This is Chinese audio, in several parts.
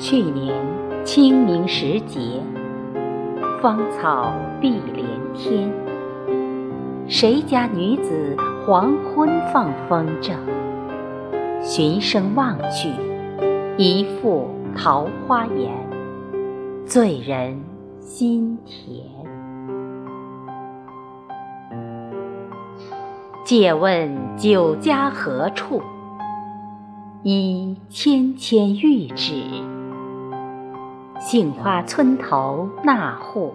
去年清明时节，芳草碧连天。谁家女子黄昏放风筝？循声望去，一副桃花源，醉人心田。借问酒家何处？依纤纤玉指。杏花村头那户，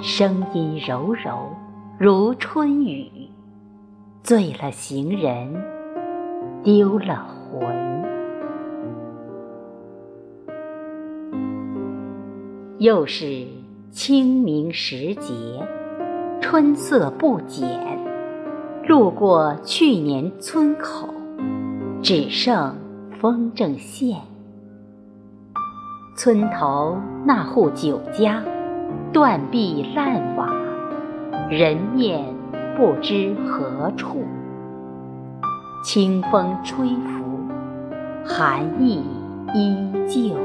声音柔柔如春雨，醉了行人，丢了魂。又是清明时节，春色不减，路过去年村口，只剩风筝线。村头那户酒家，断壁烂瓦，人面不知何处。清风吹拂，寒意依旧。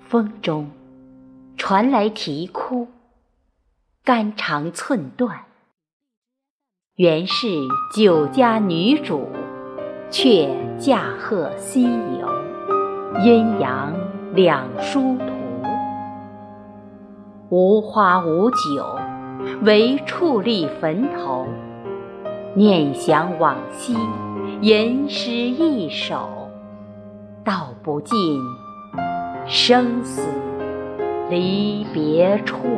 风中传来啼哭，肝肠寸断。原是酒家女主。却驾鹤西游，阴阳两殊途。无花无酒，唯矗立坟头。念想往昔，吟诗一首，道不尽生死离别处。